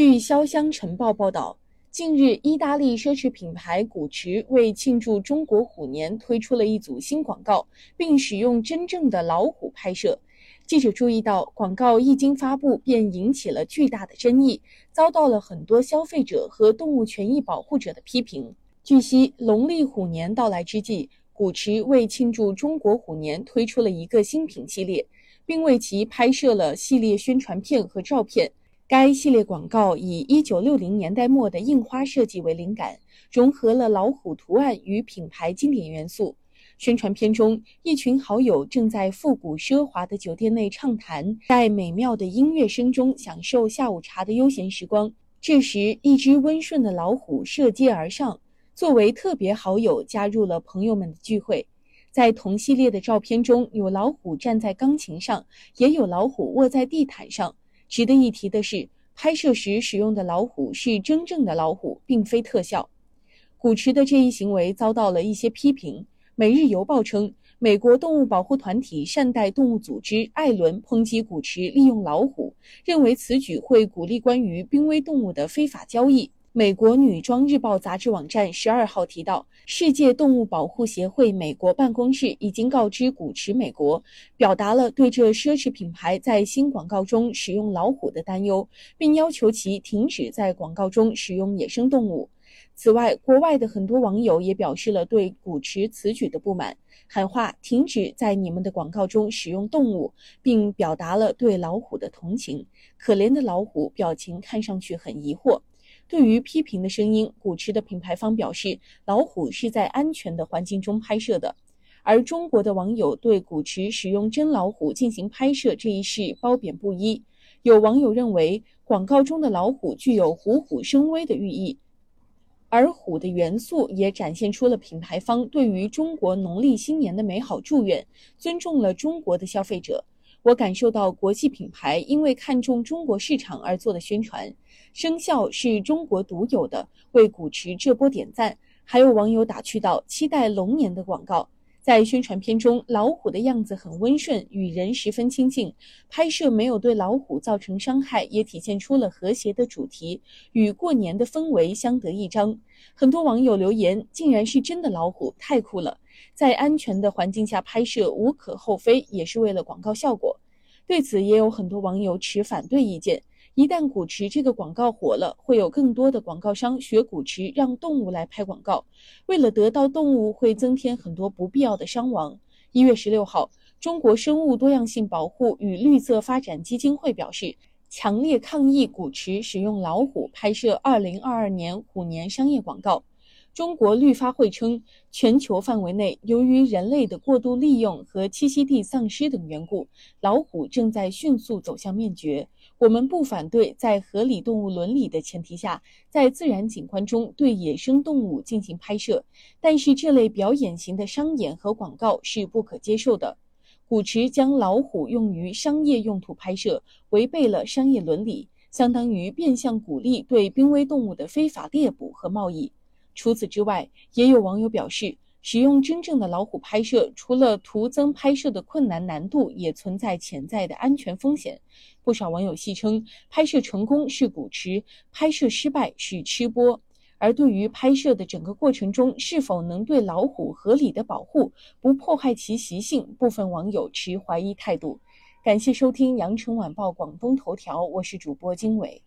据潇湘晨报报道，近日，意大利奢侈品牌古驰为庆祝中国虎年推出了一组新广告，并使用真正的老虎拍摄。记者注意到，广告一经发布便引起了巨大的争议，遭到了很多消费者和动物权益保护者的批评。据悉，农历虎年到来之际，古驰为庆祝中国虎年推出了一个新品系列，并为其拍摄了系列宣传片和照片。该系列广告以1960年代末的印花设计为灵感，融合了老虎图案与品牌经典元素。宣传片中，一群好友正在复古奢华的酒店内畅谈，在美妙的音乐声中享受下午茶的悠闲时光。这时，一只温顺的老虎涉阶而上，作为特别好友加入了朋友们的聚会。在同系列的照片中，有老虎站在钢琴上，也有老虎卧在地毯上。值得一提的是，拍摄时使用的老虎是真正的老虎，并非特效。古驰的这一行为遭到了一些批评。《每日邮报》称，美国动物保护团体善待动物组织艾伦抨击古驰利用老虎，认为此举会鼓励关于濒危动物的非法交易。美国女装日报杂志网站十二号提到，世界动物保护协会美国办公室已经告知古驰美国，表达了对这奢侈品牌在新广告中使用老虎的担忧，并要求其停止在广告中使用野生动物。此外，国外的很多网友也表示了对古驰此举的不满，喊话停止在你们的广告中使用动物，并表达了对老虎的同情。可怜的老虎表情看上去很疑惑。对于批评的声音，古驰的品牌方表示，老虎是在安全的环境中拍摄的。而中国的网友对古驰使用真老虎进行拍摄这一事褒贬不一。有网友认为，广告中的老虎具有虎虎生威的寓意，而虎的元素也展现出了品牌方对于中国农历新年的美好祝愿，尊重了中国的消费者。我感受到国际品牌因为看重中国市场而做的宣传，生肖是中国独有的，为古驰这波点赞。还有网友打趣到：“期待龙年的广告。”在宣传片中，老虎的样子很温顺，与人十分亲近，拍摄没有对老虎造成伤害，也体现出了和谐的主题，与过年的氛围相得益彰。很多网友留言：“竟然是真的老虎，太酷了！”在安全的环境下拍摄无可厚非，也是为了广告效果。对此，也有很多网友持反对意见。一旦古驰这个广告火了，会有更多的广告商学古驰，让动物来拍广告。为了得到动物，会增添很多不必要的伤亡。一月十六号，中国生物多样性保护与绿色发展基金会表示，强烈抗议古驰使用老虎拍摄二零二二年虎年商业广告。中国绿发会称，全球范围内，由于人类的过度利用和栖息地丧失等缘故，老虎正在迅速走向灭绝。我们不反对在合理动物伦理的前提下，在自然景观中对野生动物进行拍摄，但是这类表演型的商演和广告是不可接受的。古驰将老虎用于商业用途拍摄，违背了商业伦理，相当于变相鼓励对濒危动物的非法猎捕和贸易。除此之外，也有网友表示，使用真正的老虎拍摄，除了徒增拍摄的困难难度，也存在潜在的安全风险。不少网友戏称，拍摄成功是古驰，拍摄失败是吃播。而对于拍摄的整个过程中是否能对老虎合理的保护，不破坏其习性，部分网友持怀疑态度。感谢收听羊城晚报广东头条，我是主播经纬。